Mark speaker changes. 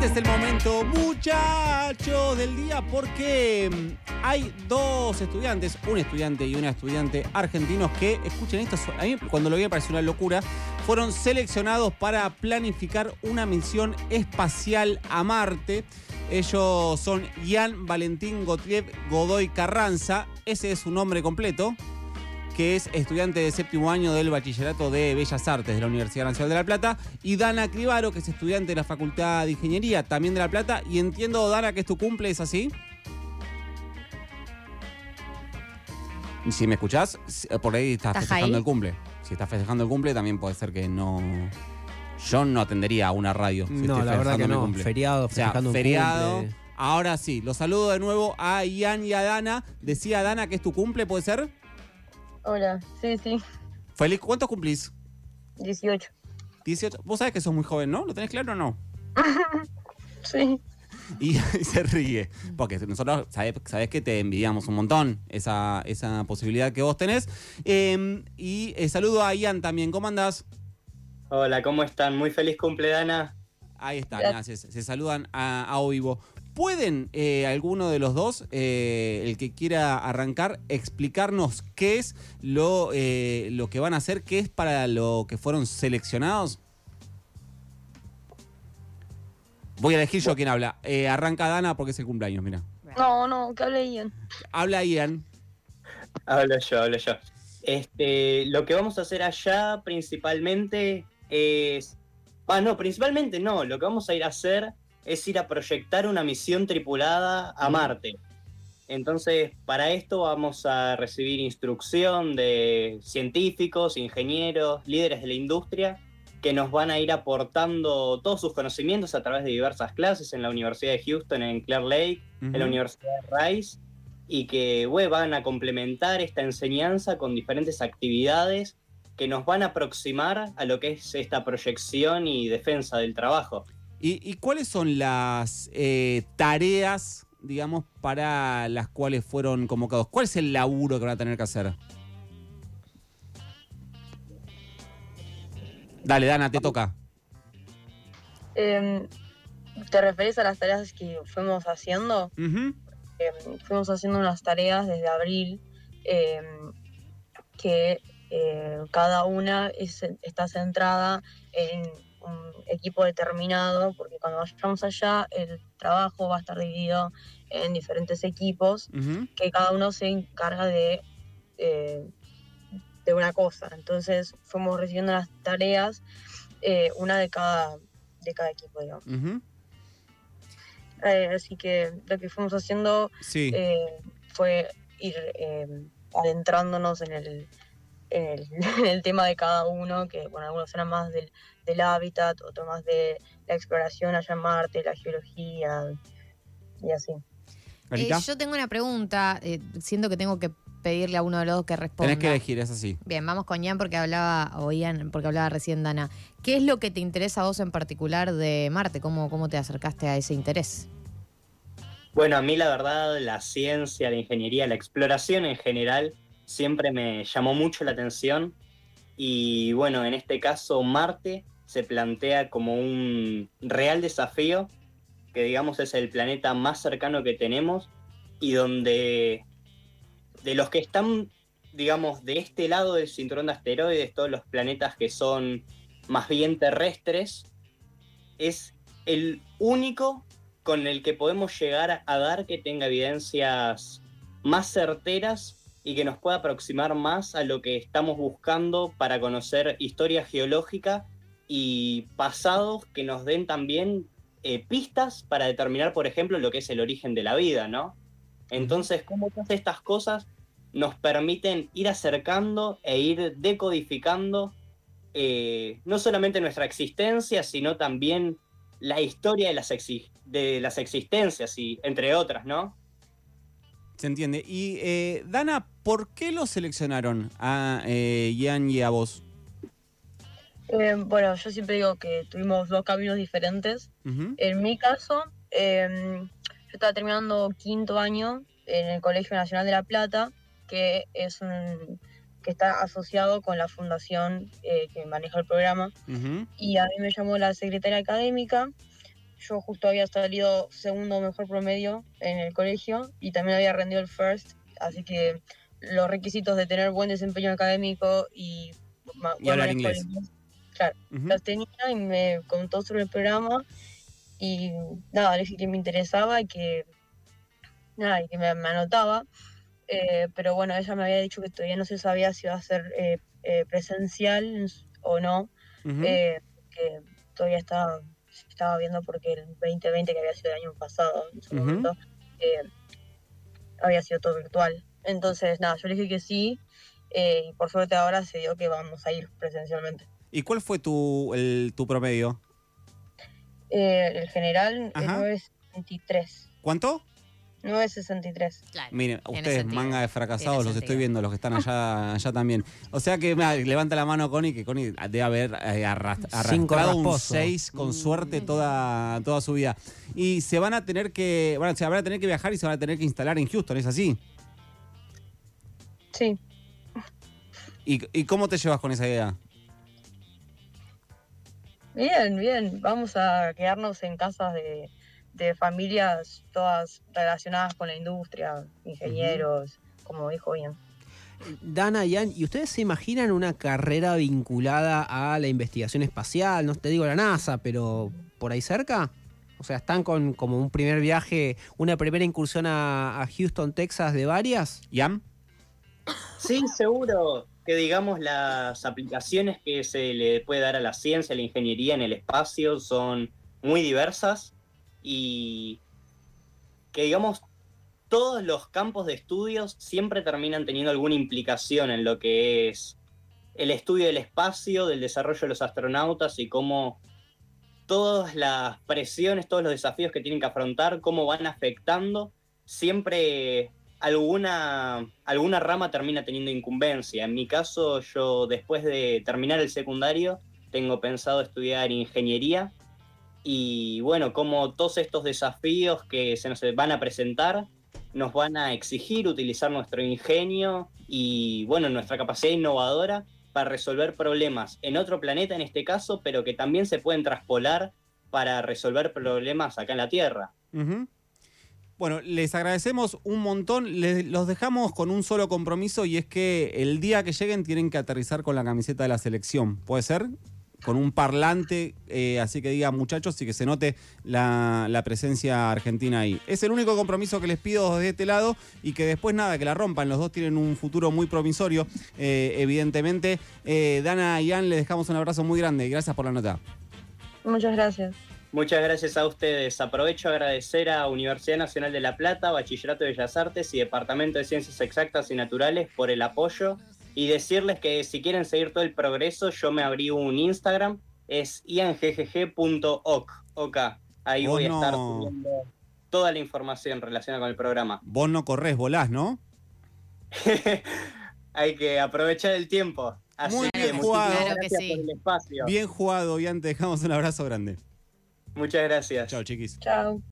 Speaker 1: Este es el momento, muchachos, del día porque mm, hay dos estudiantes, un estudiante y una estudiante argentinos que, escuchen esto, a mí cuando lo vi me pareció una locura, fueron seleccionados para planificar una misión espacial a Marte. Ellos son Ian Valentín Gottlieb Godoy Carranza, ese es su nombre completo que es estudiante de séptimo año del Bachillerato de Bellas Artes de la Universidad Nacional de La Plata, y Dana Cribaro, que es estudiante de la Facultad de Ingeniería, también de La Plata. Y entiendo, Dana, que es tu cumple, ¿es así? Y si me escuchás, por ahí estás,
Speaker 2: ¿Estás
Speaker 1: festejando
Speaker 2: ahí?
Speaker 1: el cumple. Si estás festejando el cumple, también puede ser que no. Yo no atendería a una radio. si
Speaker 3: No,
Speaker 1: estoy
Speaker 3: la verdad
Speaker 1: festejando
Speaker 3: que no.
Speaker 1: cumple.
Speaker 3: Feriado,
Speaker 1: O sea,
Speaker 3: festejando un
Speaker 1: feriado.
Speaker 3: cumple.
Speaker 1: Ahora sí, los saludo de nuevo a Ian y a Dana. Decía Dana que es tu cumple, ¿puede ser?
Speaker 4: Hola, sí, sí,
Speaker 1: Feliz, ¿cuántos cumplís?
Speaker 4: 18.
Speaker 1: 18. Vos sabés que sos muy joven, ¿no? ¿Lo tenés claro o no?
Speaker 4: Sí,
Speaker 1: Y, y se ríe. Porque nosotros sabés, sabés que te envidiamos un montón esa, esa posibilidad que vos tenés. Eh, y eh, saludo a Ian también. ¿Cómo andás?
Speaker 5: Hola, ¿cómo están? Muy feliz cumpleaños.
Speaker 1: Ahí está,
Speaker 4: Gracias.
Speaker 1: nada, se, se saludan a, a o vivo. ¿Pueden eh, alguno de los dos, eh, el que quiera arrancar, explicarnos qué es lo, eh, lo que van a hacer, qué es para lo que fueron seleccionados? Voy a elegir yo quién habla. Eh, arranca Dana porque es el cumpleaños, mira.
Speaker 4: no, no, que hable Ian.
Speaker 1: Habla Ian.
Speaker 5: Hablo yo, hablo yo. Este, lo que vamos a hacer allá principalmente es... Ah, no, principalmente no. Lo que vamos a ir a hacer es ir a proyectar una misión tripulada a Marte. Entonces, para esto vamos a recibir instrucción de científicos, ingenieros, líderes de la industria, que nos van a ir aportando todos sus conocimientos a través de diversas clases en la Universidad de Houston, en Clear Lake, en la. Universidad de Rice y que bueno, van a complementar esta enseñanza con diferentes actividades que nos van a aproximar a lo que es esta proyección y defensa del trabajo.
Speaker 1: ¿Y, y cuáles son las eh, tareas, digamos, para las cuales fueron convocados? ¿Cuál es el laburo que van a tener que hacer? Dale, Dana, te toca.
Speaker 4: Em, ¿Te referís a las tareas que fuimos haciendo? Em, fuimos haciendo unas tareas desde abril em, que eh, cada una es- está centrada en un equipo determinado, porque cuando vayamos allá el trabajo va a estar dividido en diferentes equipos que cada uno se encarga de, eh, de una cosa. Entonces fuimos recibiendo las tareas, eh, una de cada, de cada equipo, digamos. Eh, así que lo que fuimos haciendo
Speaker 1: Sí.
Speaker 4: fue ir adentrándonos en el, el, en el tema de cada uno, que bueno, algunos eran más del, del hábitat, otros más de la exploración allá en Marte, la geología y así.
Speaker 2: Eh, yo tengo una pregunta, eh, siento que tengo que pedirle a uno de los dos que responda.
Speaker 1: tenés que elegir, es así.
Speaker 2: Bien, vamos con Ian porque hablaba, o Ian porque hablaba recién Dana. ¿Qué es lo que te interesa a vos en particular de Marte? ¿Cómo, cómo te acercaste a ese interés?
Speaker 5: Bueno, a mí la verdad la ciencia, la ingeniería, la exploración en general siempre me llamó mucho la atención. Y bueno, en este caso Marte se plantea como un real desafío que digamos es el planeta más cercano que tenemos y donde de los que están digamos de este lado del cinturón de asteroides, todos los planetas que son más bien terrestres, es el único con el que podemos llegar a dar que tenga evidencias más certeras y que nos pueda aproximar más a lo que estamos buscando para conocer historia geológica y pasados que nos den también eh, pistas para determinar, por ejemplo, lo que es el origen de la vida, ¿no? Entonces, cómo todas estas cosas nos permiten ir acercando e ir decodificando eh, no solamente nuestra existencia, sino también la historia de las, de las existencias, y entre otras, ¿no?
Speaker 1: Se entiende. Y eh, Dana, ¿por qué lo seleccionaron a eh, Ian y a vos?
Speaker 4: Eh, bueno, yo siempre digo que tuvimos dos caminos diferentes. En mi caso, eh, yo estaba terminando quinto año en el Colegio Nacional de La Plata, que es un que está asociado con la fundación eh, que maneja el programa. Y a mí me llamó la secretaria académica yo justo había salido segundo mejor promedio en el colegio y también había rendido el first, así que los requisitos de tener buen desempeño académico y,
Speaker 1: Y hablar inglés.
Speaker 4: Claro,
Speaker 1: Ujú.
Speaker 4: los tenía y me contó sobre el programa y nada, le dije que me interesaba y que nada, y que me, me anotaba. Eh, pero bueno, ella me había dicho que todavía no se sabía si iba a ser eh, eh, presencial o no, que todavía estaba, estaba viendo porque el 2020, que había sido el año pasado, en momento, eh, había sido todo virtual. Entonces, nada, yo le dije que sí, eh, y por suerte ahora se dio que vamos a ir presencialmente.
Speaker 1: ¿Y cuál fue tu, el- tu promedio?
Speaker 4: Eh, el general es
Speaker 1: Ajá.
Speaker 4: 963.
Speaker 1: ¿Cuánto?
Speaker 4: 963.
Speaker 2: Claro.
Speaker 1: Miren, ustedes, manga de fracasados, los estoy viendo, los que están allá, allá también. O sea que, mira, levanta la mano Connie, que Connie debe haber eh, arrastrado un
Speaker 3: rasposo.
Speaker 1: 6 con suerte toda, toda su vida. Y se van a tener que, bueno, se van a tener que viajar y se van a tener que instalar en Houston, ¿es así?
Speaker 4: Sí,
Speaker 1: ¿Y, y cómo te llevas con esa idea?
Speaker 4: bien, bien. Vamos a quedarnos en casas de, de familias todas relacionadas con la industria, ingenieros, como dijo bien.
Speaker 3: Dana, Ian, ¿y ustedes se imaginan una carrera vinculada a la investigación espacial? No te digo la NASA, pero por ahí cerca. O sea, están con como un primer viaje, una primera incursión a, a Houston, Texas de varias.
Speaker 1: ¿Yam?
Speaker 5: Sí, seguro que digamos las aplicaciones que se le puede dar a la ciencia, a la ingeniería en el espacio son muy diversas y que digamos todos los campos de estudios siempre terminan teniendo alguna implicación en lo que es el estudio del espacio, del desarrollo de los astronautas y cómo todas las presiones, todos los desafíos que tienen que afrontar, cómo van afectando, siempre alguna, alguna rama termina teniendo incumbencia. En mi caso, yo después de terminar el secundario, tengo pensado estudiar ingeniería y bueno, como todos estos desafíos que se nos van a presentar nos van a exigir utilizar nuestro ingenio y bueno, nuestra capacidad innovadora para resolver problemas en otro planeta en este caso, pero que también se pueden traspolar para resolver problemas acá en la Tierra.
Speaker 1: Bueno, les agradecemos un montón. Les, los dejamos con un solo compromiso y es que el día que lleguen tienen que aterrizar con la camiseta de la selección. ¿Puede ser? Con un parlante, eh, así que diga muchachos y que se note la, la presencia argentina ahí. Es el único compromiso que les pido desde este lado y que después nada, que la rompan. Los dos tienen un futuro muy promisorio, eh, evidentemente. Eh, Dana y Ian, les dejamos un abrazo muy grande y gracias por la nota.
Speaker 4: Muchas gracias.
Speaker 5: Muchas gracias a ustedes. Aprovecho a agradecer a Universidad Nacional de La Plata, Bachillerato de Bellas Artes y Departamento de Ciencias Exactas y Naturales por el apoyo y decirles que si quieren seguir todo el progreso, yo me abrí un Instagram, es iangggg.oc. ok. Ahí voy a estar subiendo toda la información relacionada con el programa.
Speaker 1: Vos no corres, volás, ¿no?
Speaker 5: Hay que aprovechar el tiempo. Así
Speaker 1: Muy
Speaker 5: que
Speaker 1: bien
Speaker 5: muchísimas
Speaker 1: jugado.
Speaker 2: Claro que
Speaker 5: gracias
Speaker 2: sí.
Speaker 5: por el espacio.
Speaker 1: Bien jugado, Ian. Te dejamos un abrazo grande.
Speaker 5: Muchas gracias.
Speaker 1: Chao, chiquis.
Speaker 4: Chao.